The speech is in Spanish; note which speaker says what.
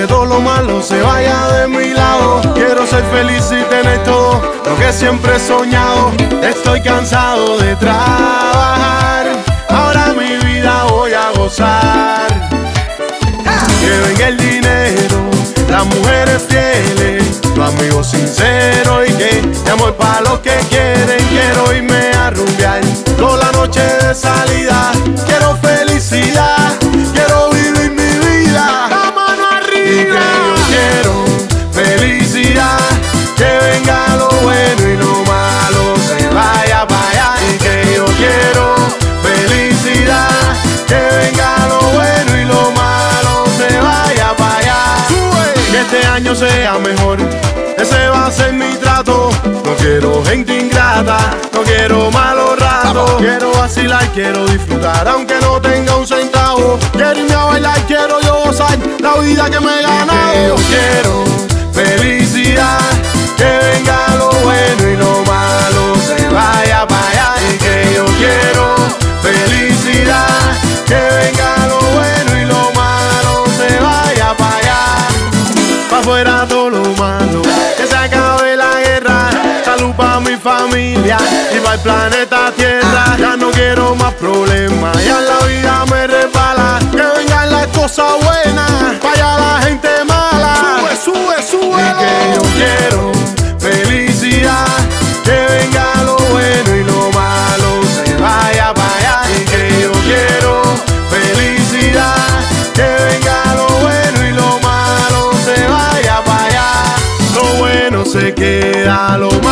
Speaker 1: que todo lo malo se vaya de mi lado. Quiero ser feliz y tener todo lo que siempre he soñado. Estoy cansado de trabajar, ahora mi vida voy a gozar. Que venga el dinero, las mujeres fieles, los amigos sinceros y que te amor para los que quieren. Quiero irme año sea mejor, ese va a ser mi trato. No quiero gente ingrata, no quiero malos ratos. Quiero vacilar, quiero disfrutar, aunque no tenga un centavo. Quiero irme a bailar, quiero yo gozar la vida que me he ganado. Yo quiero planeta Tierra. Ah. Ya no quiero más problemas, ya la vida me resbala. Que vengan las cosas buenas, vaya la gente mala. Sube, sube, sube. Que yo quiero felicidad, que venga lo bueno y lo malo se vaya para allá. Que yo quiero felicidad, que venga lo bueno y lo malo se vaya para allá. Lo bueno se queda, lo malo.